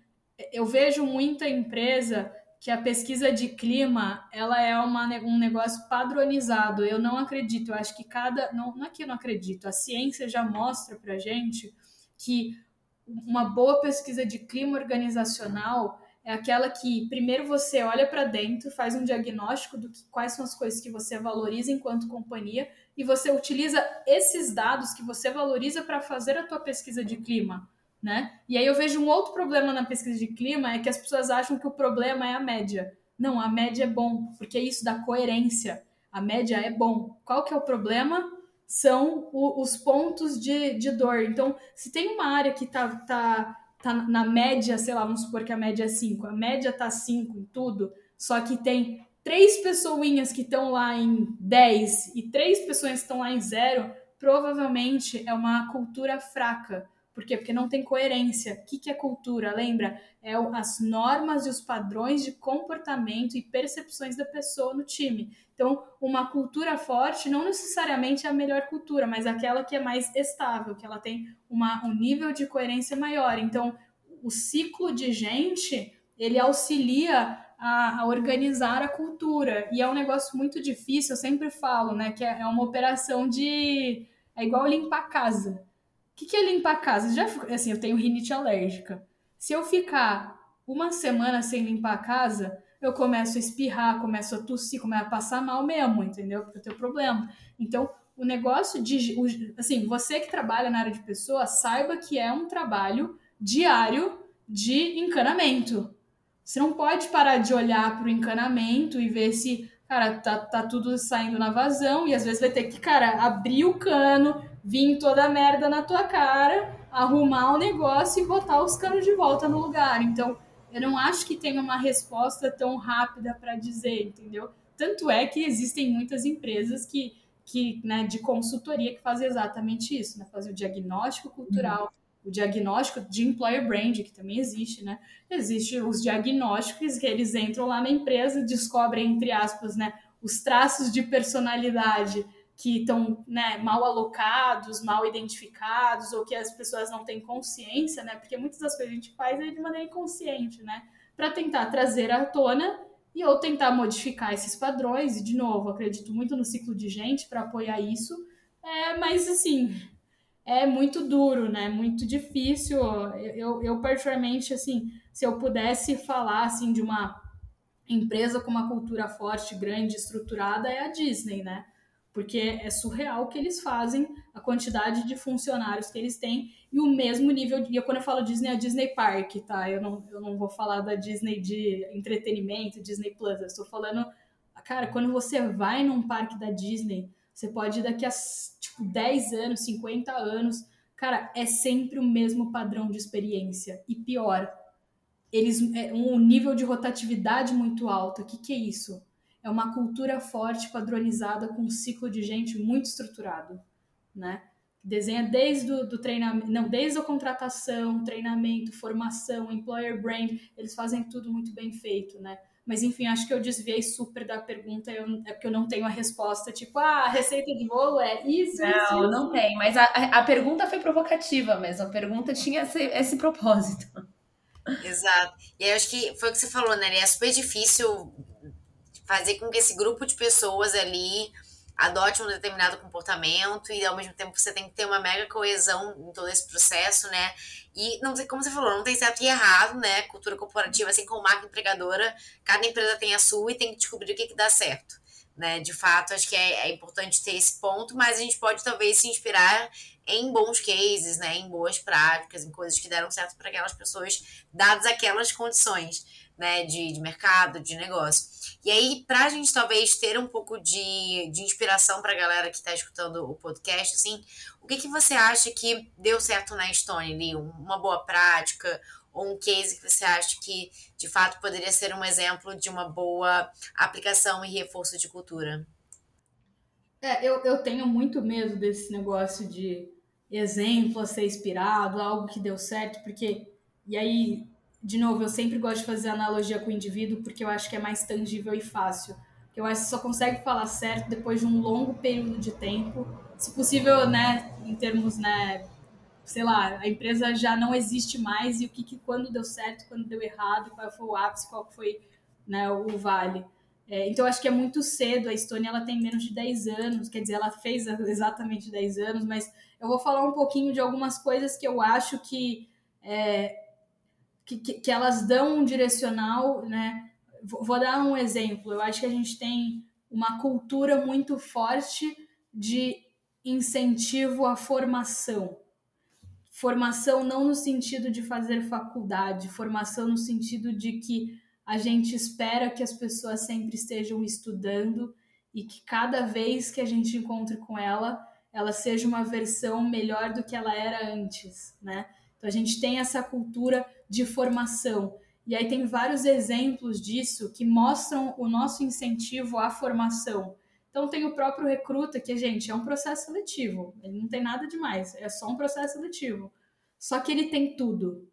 eu vejo muita empresa que a pesquisa de clima ela é uma, um negócio padronizado. Eu não acredito. Eu acho que cada. Não, não é que eu não acredito. A ciência já mostra para gente que uma boa pesquisa de clima organizacional é aquela que primeiro você olha para dentro, faz um diagnóstico do que, quais são as coisas que você valoriza enquanto companhia e você utiliza esses dados que você valoriza para fazer a tua pesquisa de clima né? E aí eu vejo um outro problema na pesquisa de clima é que as pessoas acham que o problema é a média. Não, a média é bom, porque isso dá coerência. A média é bom. Qual que é o problema? São o, os pontos de, de dor. Então, se tem uma área que tá, tá, tá na média, sei lá, vamos supor que a média é 5, a média tá 5 em tudo, só que tem três pessoinhas que estão lá em 10 e três pessoas que estão lá em zero, provavelmente é uma cultura fraca por quê? Porque não tem coerência. O que, que é cultura? Lembra? É as normas e os padrões de comportamento e percepções da pessoa no time. Então, uma cultura forte não necessariamente é a melhor cultura, mas aquela que é mais estável, que ela tem uma, um nível de coerência maior. Então, o ciclo de gente, ele auxilia a, a, organizar a cultura. E é um negócio muito difícil, eu sempre falo, né? Que é, é uma operação de. É igual limpar a casa. Que, que é limpar a casa? Já, assim, eu tenho rinite alérgica. Se eu ficar uma semana sem limpar a casa, eu começo a espirrar, começo a tossir, começo a passar mal mesmo, entendeu? Porque eu tenho problema. Então, o negócio de. Assim, você que trabalha na área de pessoas, saiba que é um trabalho diário de encanamento. Você não pode parar de olhar para o encanamento e ver se, cara, tá, tá tudo saindo na vazão, e às vezes vai ter que, cara, abrir o cano, vir toda a merda na tua cara, arrumar o negócio e botar os canos de volta no lugar. Então, eu não acho que tenha uma resposta tão rápida para dizer, entendeu? Tanto é que existem muitas empresas que, que né, de consultoria que fazem exatamente isso, né? Fazem o diagnóstico cultural, uhum. o diagnóstico de employer brand, que também existe, né? Existem os diagnósticos que eles entram lá na empresa, descobrem, entre aspas, né, os traços de personalidade que estão né, mal alocados, mal identificados, ou que as pessoas não têm consciência, né? Porque muitas das coisas a gente faz é de maneira inconsciente, né? Para tentar trazer à tona e ou tentar modificar esses padrões. E, de novo, acredito muito no ciclo de gente para apoiar isso. É, mas, assim, é muito duro, né? Muito difícil. Eu, eu, particularmente, assim, se eu pudesse falar, assim, de uma empresa com uma cultura forte, grande, estruturada, é a Disney, né? Porque é surreal o que eles fazem, a quantidade de funcionários que eles têm e o mesmo nível de. E quando eu falo Disney, é Disney Park, tá? Eu não, eu não vou falar da Disney de entretenimento, Disney Plus. Eu estou falando, cara, quando você vai num parque da Disney, você pode ir daqui a tipo 10 anos, 50 anos. Cara, é sempre o mesmo padrão de experiência. E pior, eles é um nível de rotatividade muito alto. O que, que é isso? É uma cultura forte, padronizada, com um ciclo de gente muito estruturado, né? Desenha desde o do treinamento, não, desde a contratação, treinamento, formação, employer brand, eles fazem tudo muito bem feito, né? Mas enfim, acho que eu desviei super da pergunta, eu, é porque eu não tenho a resposta, tipo, ah, a receita de bolo é isso, não, isso, Não, não tem, mas a, a pergunta foi provocativa mesmo, a pergunta tinha esse, esse propósito. Exato. E eu acho que foi o que você falou, né? É super difícil fazer com que esse grupo de pessoas ali adote um determinado comportamento e ao mesmo tempo você tem que ter uma mega coesão em todo esse processo, né? E não sei como você falou, não tem certo e errado, né? Cultura corporativa, assim como marca empregadora, cada empresa tem a sua e tem que descobrir o que, que dá certo. Né? De fato, acho que é, é importante ter esse ponto, mas a gente pode talvez se inspirar em bons cases, né? Em boas práticas, em coisas que deram certo para aquelas pessoas, dadas aquelas condições né, de, de mercado, de negócio. E aí, para a gente talvez ter um pouco de, de inspiração para a galera que está escutando o podcast, assim, o que, que você acha que deu certo na Estônia ali? Uma boa prática ou um case que você acha que de fato poderia ser um exemplo de uma boa aplicação e reforço de cultura? É, eu, eu tenho muito medo desse negócio de exemplo a ser inspirado, algo que deu certo, porque. E aí, de novo, eu sempre gosto de fazer analogia com o indivíduo, porque eu acho que é mais tangível e fácil. Eu acho que só consegue falar certo depois de um longo período de tempo. Se possível, né, em termos, né, sei lá, a empresa já não existe mais e o que, que quando deu certo, quando deu errado, qual foi o ápice, qual foi né, o vale. É, então, acho que é muito cedo. A Estônia ela tem menos de 10 anos, quer dizer, ela fez exatamente 10 anos, mas eu vou falar um pouquinho de algumas coisas que eu acho que, é, que, que, elas dão um direcional. Né? Vou, vou dar um exemplo. Eu acho que a gente tem uma cultura muito forte de incentivo à formação. Formação não no sentido de fazer faculdade, formação no sentido de que a gente espera que as pessoas sempre estejam estudando e que cada vez que a gente encontre com ela, ela seja uma versão melhor do que ela era antes, né? Então a gente tem essa cultura de formação. E aí tem vários exemplos disso que mostram o nosso incentivo à formação. Então tem o próprio recruta, que, gente, é um processo seletivo. Ele não tem nada demais, é só um processo seletivo. Só que ele tem tudo.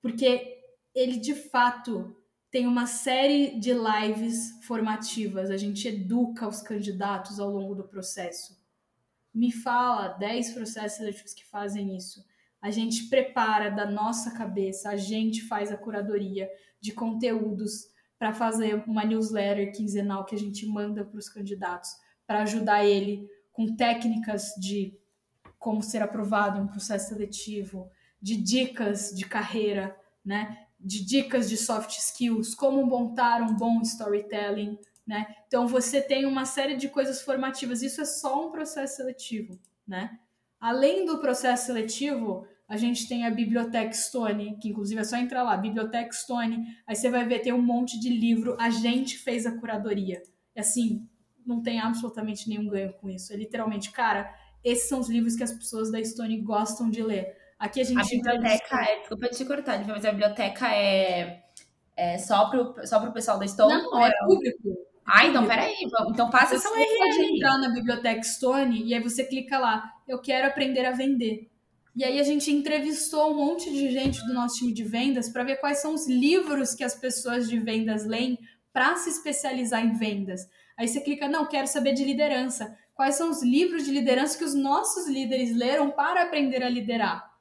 Porque ele de fato tem uma série de lives formativas, a gente educa os candidatos ao longo do processo. Me fala 10 processos seletivos que fazem isso. A gente prepara da nossa cabeça, a gente faz a curadoria de conteúdos para fazer uma newsletter quinzenal que a gente manda para os candidatos, para ajudar ele com técnicas de como ser aprovado em um processo seletivo, de dicas de carreira, né? de dicas de soft skills, como montar um bom storytelling, né? Então você tem uma série de coisas formativas. Isso é só um processo seletivo, né? Além do processo seletivo, a gente tem a Biblioteca Stone, que inclusive é só entrar lá, Biblioteca Stone, aí você vai ver tem um monte de livro, a gente fez a curadoria. E assim, não tem absolutamente nenhum ganho com isso. É literalmente, cara, esses são os livros que as pessoas da Stone gostam de ler. Aqui a gente. A biblioteca é. Desculpa te cortar, mas a biblioteca é, é só para só pro pessoal da Stone? Não, é, é público. Ah, então peraí. Então passa essa URL. Você pode entrar na biblioteca Stone e aí você clica lá. Eu quero aprender a vender. E aí a gente entrevistou um monte de gente do nosso time de vendas para ver quais são os livros que as pessoas de vendas leem para se especializar em vendas. Aí você clica, não, quero saber de liderança. Quais são os livros de liderança que os nossos líderes leram para aprender a liderar?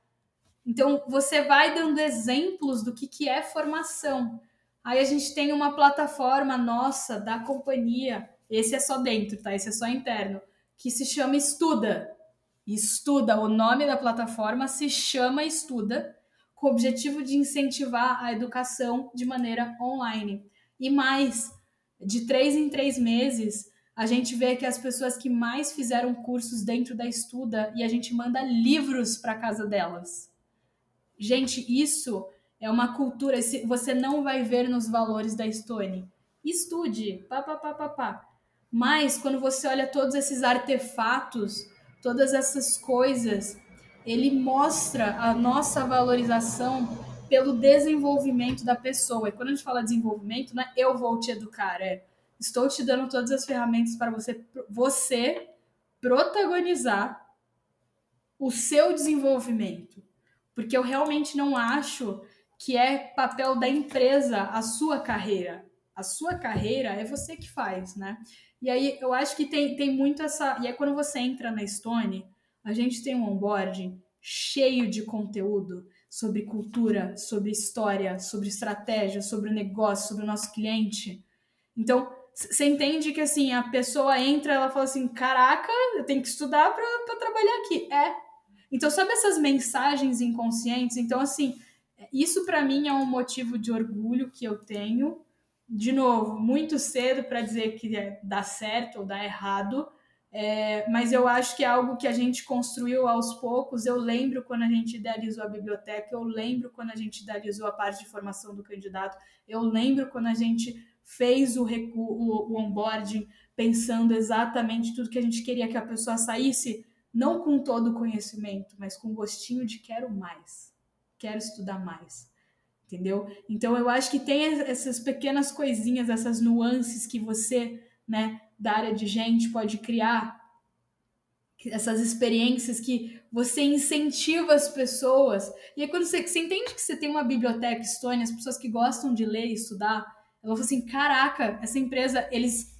Então, você vai dando exemplos do que, que é formação. Aí a gente tem uma plataforma nossa da companhia, esse é só dentro, tá? Esse é só interno, que se chama Estuda. Estuda, o nome da plataforma se chama Estuda, com o objetivo de incentivar a educação de maneira online. E mais, de três em três meses, a gente vê que as pessoas que mais fizeram cursos dentro da Estuda e a gente manda livros para casa delas. Gente, isso é uma cultura, você não vai ver nos valores da Stone. Estude, pá, pá, pá, pá, pá. Mas quando você olha todos esses artefatos, todas essas coisas, ele mostra a nossa valorização pelo desenvolvimento da pessoa. E quando a gente fala desenvolvimento, não é eu vou te educar, é estou te dando todas as ferramentas para você, você protagonizar o seu desenvolvimento porque eu realmente não acho que é papel da empresa a sua carreira. A sua carreira é você que faz, né? E aí eu acho que tem, tem muito essa. E aí quando você entra na Stone, a gente tem um onboarding cheio de conteúdo sobre cultura, sobre história, sobre estratégia, sobre o negócio, sobre o nosso cliente. Então, você entende que assim, a pessoa entra, ela fala assim: caraca, eu tenho que estudar para trabalhar aqui. É, então, sabe essas mensagens inconscientes? Então, assim, isso para mim é um motivo de orgulho que eu tenho. De novo, muito cedo para dizer que é, dá certo ou dá errado, é, mas eu acho que é algo que a gente construiu aos poucos. Eu lembro quando a gente idealizou a biblioteca, eu lembro quando a gente idealizou a parte de formação do candidato, eu lembro quando a gente fez o, o, o onboarding pensando exatamente tudo que a gente queria que a pessoa saísse não com todo o conhecimento, mas com gostinho de quero mais, quero estudar mais, entendeu? Então eu acho que tem essas pequenas coisinhas, essas nuances que você, né, da área de gente pode criar essas experiências que você incentiva as pessoas. E aí, quando você, você entende que você tem uma biblioteca Estônia, as pessoas que gostam de ler e estudar, elas falam assim: caraca, essa empresa, eles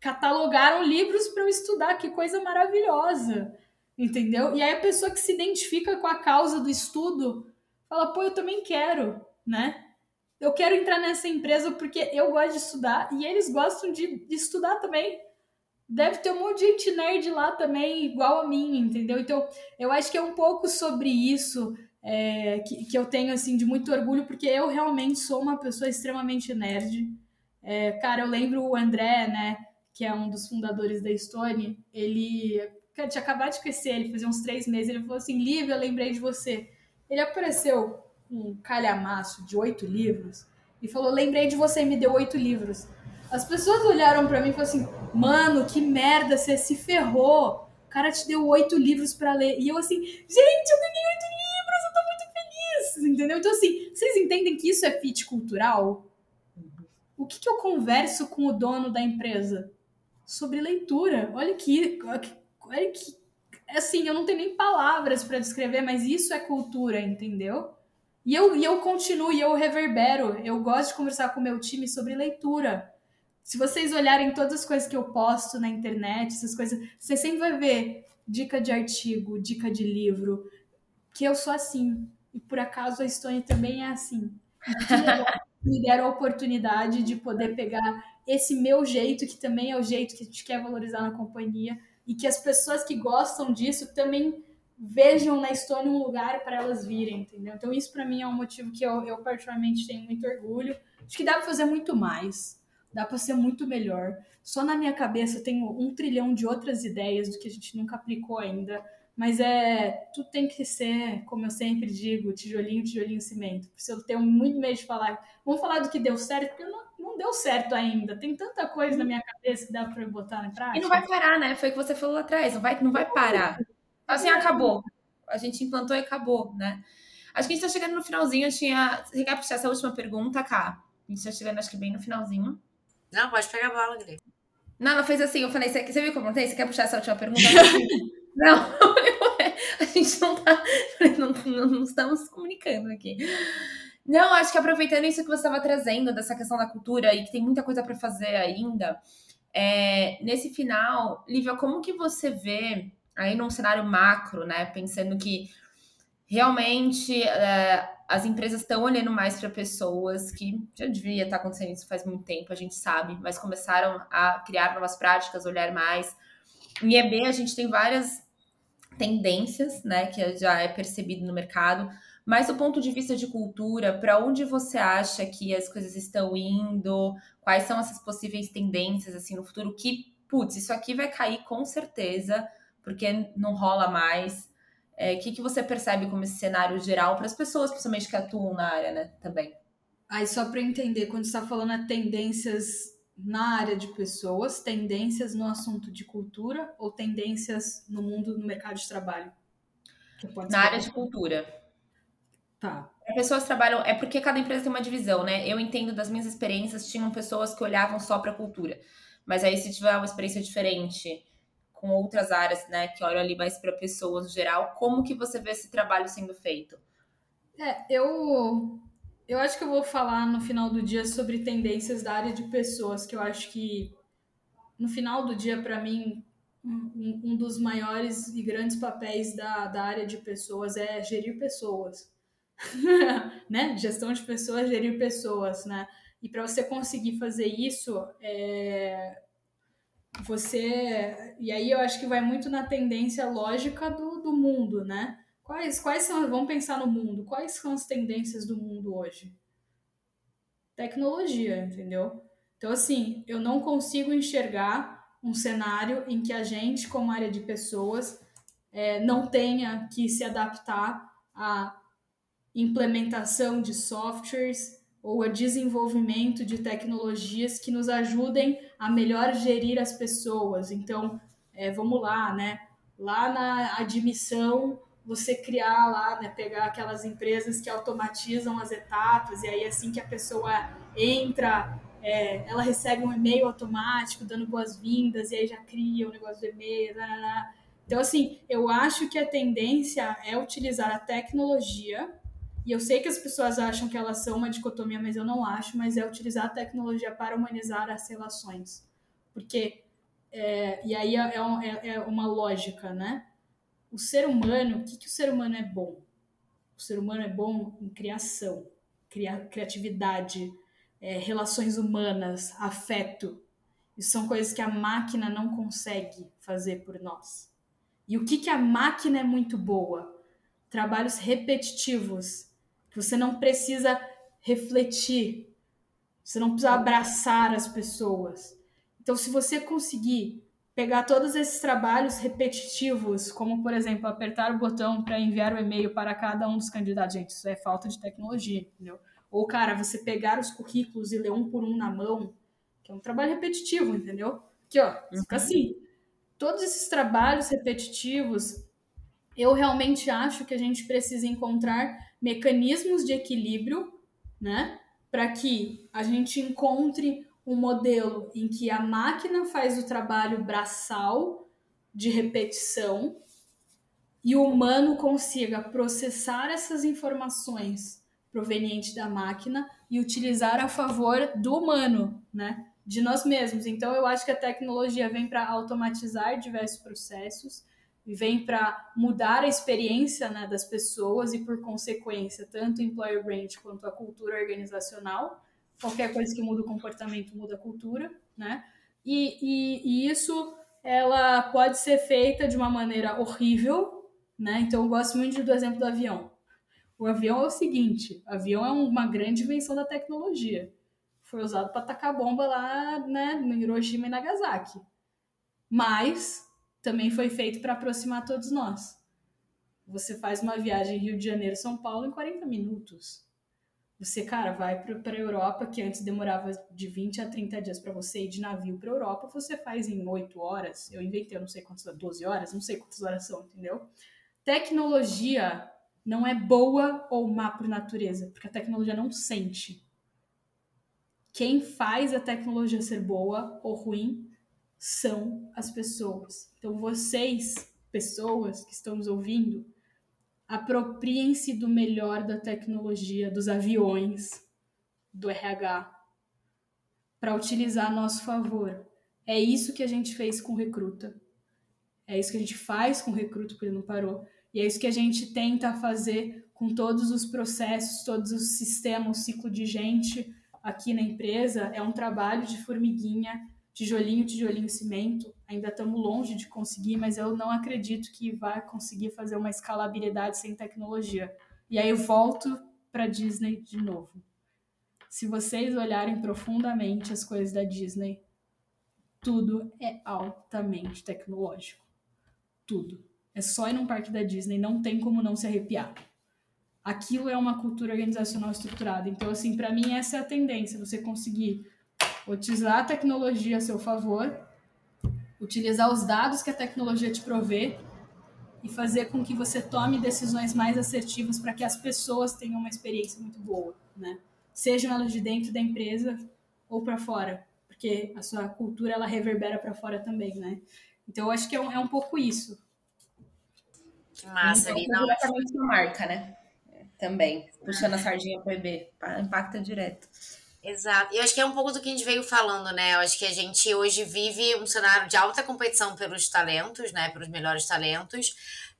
catalogaram livros para eu estudar, que coisa maravilhosa, entendeu? E aí a pessoa que se identifica com a causa do estudo fala: pô, eu também quero, né? Eu quero entrar nessa empresa porque eu gosto de estudar e eles gostam de, de estudar também deve ter um monte de gente nerd lá também, igual a mim, entendeu? Então, eu acho que é um pouco sobre isso é, que, que eu tenho, assim, de muito orgulho, porque eu realmente sou uma pessoa extremamente nerd. É, cara, eu lembro o André, né, que é um dos fundadores da Stone, ele cara, tinha acabado de conhecer ele, fazia uns três meses, ele falou assim, Lívia, eu lembrei de você. Ele apareceu um calhamaço de oito livros e falou, lembrei de você me deu oito livros. As pessoas olharam para mim e falaram assim: mano, que merda, você se ferrou. O cara te deu oito livros para ler. E eu assim, gente, eu ganhei oito livros, eu tô muito feliz. Entendeu? Então, assim, vocês entendem que isso é fit cultural? O que, que eu converso com o dono da empresa? Sobre leitura. Olha que. Olha que. Assim, eu não tenho nem palavras para descrever, mas isso é cultura, entendeu? E eu, e eu continuo, e eu reverbero. Eu gosto de conversar com o meu time sobre leitura se vocês olharem todas as coisas que eu posto na internet, essas coisas, você sempre vai ver dica de artigo, dica de livro, que eu sou assim. E por acaso a Estônia também é assim. me deram a oportunidade de poder pegar esse meu jeito, que também é o jeito que a gente quer valorizar na companhia, e que as pessoas que gostam disso também vejam na Estônia um lugar para elas virem, entendeu? Então, isso para mim é um motivo que eu, eu, particularmente, tenho muito orgulho. Acho que dá para fazer muito mais dá para ser muito melhor. Só na minha cabeça eu tenho um trilhão de outras ideias do que a gente nunca aplicou ainda. Mas é, tudo tem que ser, como eu sempre digo, tijolinho, tijolinho, cimento. Se eu tenho muito medo de falar, vamos falar do que deu certo, porque não, não deu certo ainda. Tem tanta coisa na minha cabeça que dá para botar na prática. E não vai parar, né? Foi o que você falou lá atrás, não vai, não vai parar. Assim, acabou. A gente implantou e acabou, né? Acho que a gente está chegando no finalzinho. Eu tinha. Você quer puxar essa última pergunta, Cá? A gente está chegando, acho que bem no finalzinho. Não, pode pegar a bola, Gri. Não, ela fez assim, eu falei, você, você viu como eu perguntei? Você quer puxar essa última pergunta? não, a gente não tá. Não, não, não estamos comunicando aqui. Não, acho que aproveitando isso que você estava trazendo, dessa questão da cultura, e que tem muita coisa para fazer ainda, é, nesse final, Lívia, como que você vê, aí num cenário macro, né, pensando que realmente é, as empresas estão olhando mais para pessoas que já devia estar tá acontecendo isso faz muito tempo, a gente sabe, mas começaram a criar novas práticas, olhar mais. Em EB a gente tem várias tendências, né, que já é percebido no mercado, mas do ponto de vista de cultura, para onde você acha que as coisas estão indo? Quais são essas possíveis tendências assim no futuro que, putz, isso aqui vai cair com certeza, porque não rola mais. O é, que, que você percebe como esse cenário geral para as pessoas, principalmente que atuam na área, né, também? Aí, só para entender, quando você está falando é tendências na área de pessoas, tendências no assunto de cultura ou tendências no mundo, no mercado de trabalho? Na área de cultura. Tá. As pessoas trabalham. É porque cada empresa tem uma divisão, né? Eu entendo das minhas experiências, tinham pessoas que olhavam só para cultura. Mas aí, se tiver uma experiência diferente com outras áreas, né, que olham ali mais para pessoas no geral, como que você vê esse trabalho sendo feito? É, eu eu acho que eu vou falar no final do dia sobre tendências da área de pessoas, que eu acho que no final do dia, para mim, um, um, dos maiores e grandes papéis da, da área de pessoas é gerir pessoas. né? Gestão de pessoas, gerir pessoas, né? E para você conseguir fazer isso, é, você. E aí eu acho que vai muito na tendência lógica do, do mundo, né? Quais, quais são. Vamos pensar no mundo. Quais são as tendências do mundo hoje? Tecnologia, entendeu? Então, assim, eu não consigo enxergar um cenário em que a gente, como área de pessoas, é, não tenha que se adaptar à implementação de softwares ou a desenvolvimento de tecnologias que nos ajudem a melhor gerir as pessoas. Então, é, vamos lá, né? Lá na admissão, você criar lá, né, pegar aquelas empresas que automatizam as etapas, e aí assim que a pessoa entra, é, ela recebe um e-mail automático dando boas-vindas, e aí já cria o negócio do e-mail, Então, assim, eu acho que a tendência é utilizar a tecnologia, e eu sei que as pessoas acham que elas são uma dicotomia, mas eu não acho, mas é utilizar a tecnologia para humanizar as relações. Porque, é, e aí é, é, é, uma lógica, né? O ser humano, o que, que o ser humano é bom? O ser humano é bom em criação, cria, criatividade, é, relações humanas, afeto. Isso são coisas que a máquina não consegue fazer por nós. E o que, que a máquina é muito boa? Trabalhos repetitivos, você não precisa refletir, você não precisa abraçar as pessoas. Então, se você conseguir pegar todos esses trabalhos repetitivos, como por exemplo, apertar o botão para enviar o e-mail para cada um dos candidatos, gente, isso é falta de tecnologia, entendeu? Ou, cara, você pegar os currículos e ler um por um na mão, que é um trabalho repetitivo, entendeu? Aqui, ó, fica uhum. assim. Todos esses trabalhos repetitivos, eu realmente acho que a gente precisa encontrar mecanismos de equilíbrio, né? Para que a gente encontre um modelo em que a máquina faz o trabalho braçal de repetição e o humano consiga processar essas informações provenientes da máquina e utilizar a favor do humano, né? De nós mesmos. Então, eu acho que a tecnologia vem para automatizar diversos processos vem para mudar a experiência né, das pessoas e, por consequência, tanto o employer brand quanto a cultura organizacional qualquer coisa que muda o comportamento muda a cultura, né? E, e, e, isso ela pode ser feita de uma maneira horrível, né? Então eu gosto muito do exemplo do avião. O avião é o seguinte: o avião é uma grande invenção da tecnologia. Foi usado para atacar bomba lá, né, no Hiroshima e Nagasaki. Mas também foi feito para aproximar todos nós. Você faz uma viagem Rio de Janeiro São Paulo em 40 minutos. Você, cara, vai para a Europa, que antes demorava de 20 a 30 dias para você ir de navio para Europa, você faz em 8 horas. Eu inventei, eu não sei quantas, 12 horas, não sei quantas horas são, entendeu? Tecnologia não é boa ou má por natureza, porque a tecnologia não sente. Quem faz a tecnologia ser boa ou ruim são as pessoas. Então, vocês, pessoas que estão nos ouvindo, apropriem-se do melhor da tecnologia, dos aviões, do RH, para utilizar a nosso favor. É isso que a gente fez com o Recruta. É isso que a gente faz com o Recruta, porque ele não parou. E é isso que a gente tenta fazer com todos os processos, todos os sistemas, o ciclo de gente aqui na empresa. É um trabalho de formiguinha tijolinho, tijolinho, cimento. Ainda estamos longe de conseguir, mas eu não acredito que vai conseguir fazer uma escalabilidade sem tecnologia. E aí eu volto para Disney de novo. Se vocês olharem profundamente as coisas da Disney, tudo é altamente tecnológico. Tudo. É só ir num parque da Disney, não tem como não se arrepiar. Aquilo é uma cultura organizacional estruturada. Então, assim, para mim, essa é a tendência: você conseguir utilizar a tecnologia a seu favor, utilizar os dados que a tecnologia te provê e fazer com que você tome decisões mais assertivas para que as pessoas tenham uma experiência muito boa, né? Sejam elas de dentro da empresa ou para fora, porque a sua cultura ela reverbera para fora também, né? Então eu acho que é um, é um pouco isso. Que massa, então, ali, marca, né? Também, puxando a sardinha para o EB, impacta direto. Exato. E eu acho que é um pouco do que a gente veio falando, né? Eu acho que a gente hoje vive um cenário de alta competição pelos talentos, né? Pelos melhores talentos.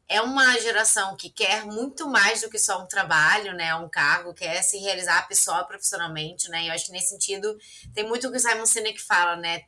É uma geração que quer muito mais do que só um trabalho, né? Um cargo, quer se realizar pessoal profissionalmente, né? E eu acho que nesse sentido tem muito o que o Simon Sinek fala, né?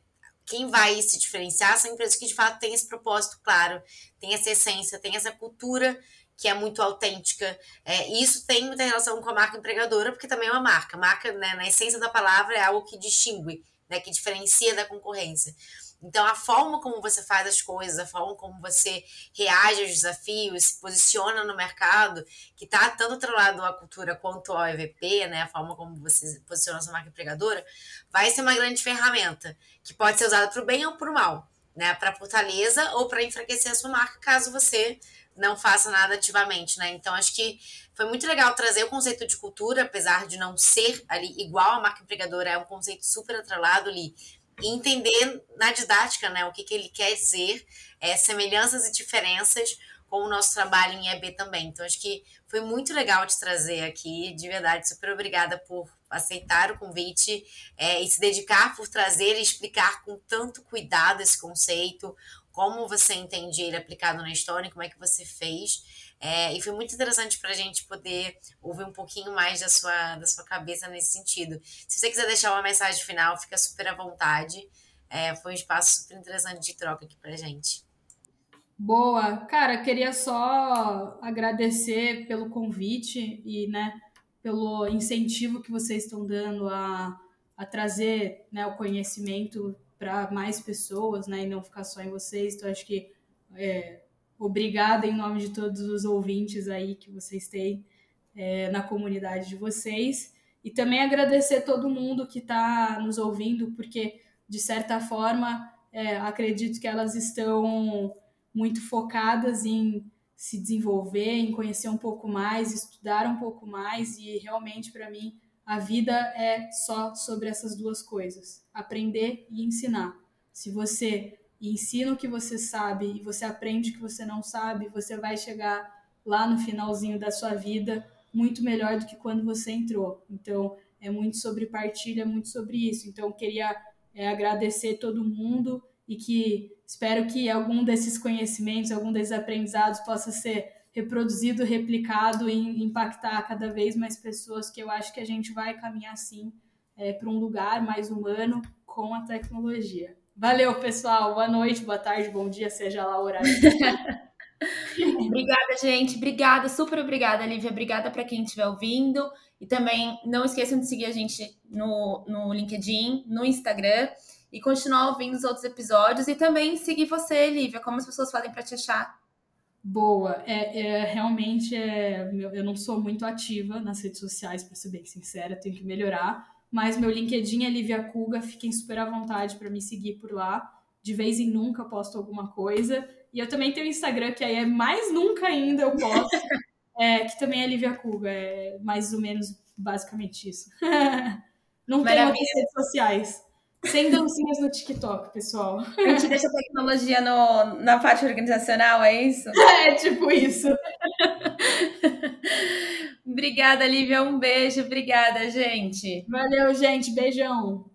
Quem vai se diferenciar são empresas que de fato têm esse propósito claro, tem essa essência, tem essa cultura que é muito autêntica. É, e isso tem muita relação com a marca empregadora, porque também é uma marca. Marca, né, na essência da palavra, é algo que distingue, né, que diferencia da concorrência. Então, a forma como você faz as coisas, a forma como você reage aos desafios, se posiciona no mercado, que está tanto atrelado à cultura quanto ao EVP, né, a forma como você posiciona a sua marca empregadora, vai ser uma grande ferramenta, que pode ser usada para o bem ou para o mal, né, para fortaleza ou para enfraquecer a sua marca, caso você não faça nada ativamente, né? Então acho que foi muito legal trazer o conceito de cultura, apesar de não ser ali igual a marca empregadora, é um conceito super atrelado ali, e entender na didática né, o que, que ele quer dizer, é, semelhanças e diferenças com o nosso trabalho em EB também. Então, acho que foi muito legal te trazer aqui, de verdade, super obrigada por aceitar o convite é, e se dedicar por trazer e explicar com tanto cuidado esse conceito, como você entende ele aplicado na história, como é que você fez. É, e foi muito interessante para a gente poder ouvir um pouquinho mais da sua, da sua cabeça nesse sentido. Se você quiser deixar uma mensagem final, fica super à vontade. É, foi um espaço super interessante de troca aqui para a gente. Boa, cara, queria só agradecer pelo convite e, né, pelo incentivo que vocês estão dando a, a trazer, né, o conhecimento para mais pessoas, né, e não ficar só em vocês. Então, acho que é, obrigada em nome de todos os ouvintes aí que vocês têm é, na comunidade de vocês. E também agradecer todo mundo que está nos ouvindo, porque, de certa forma, é, acredito que elas estão muito focadas em se desenvolver, em conhecer um pouco mais, estudar um pouco mais, e realmente, para mim, a vida é só sobre essas duas coisas: aprender e ensinar. Se você ensina o que você sabe e você aprende o que você não sabe, você vai chegar lá no finalzinho da sua vida muito melhor do que quando você entrou. Então, é muito sobre partilha, é muito sobre isso. Então, queria é, agradecer todo mundo e que espero que algum desses conhecimentos, algum desses aprendizados possa ser reproduzido, replicado e impactar cada vez mais pessoas, que eu acho que a gente vai caminhar sim é, para um lugar mais humano com a tecnologia. Valeu, pessoal. Boa noite, boa tarde, bom dia, seja lá o horário. obrigada, gente. Obrigada, super obrigada, Lívia. Obrigada para quem estiver ouvindo. E também não esqueçam de seguir a gente no, no LinkedIn, no Instagram e continuar ouvindo os outros episódios. E também seguir você, Lívia. Como as pessoas fazem para te achar? Boa, é, é realmente é, eu não sou muito ativa nas redes sociais, para ser bem sincera, tenho que melhorar. Mas meu LinkedIn é Lívia Kuga, fiquem super à vontade para me seguir por lá. De vez em nunca posto alguma coisa. E eu também tenho o Instagram, que aí é mais nunca ainda eu posto, é, que também é Lívia Kuga, é mais ou menos basicamente isso. não tenho outras redes sociais. Sem dancinhas no TikTok, pessoal. A gente deixa a tecnologia no, na parte organizacional, é isso? É, tipo isso. obrigada, Lívia. Um beijo. Obrigada, gente. Valeu, gente. Beijão.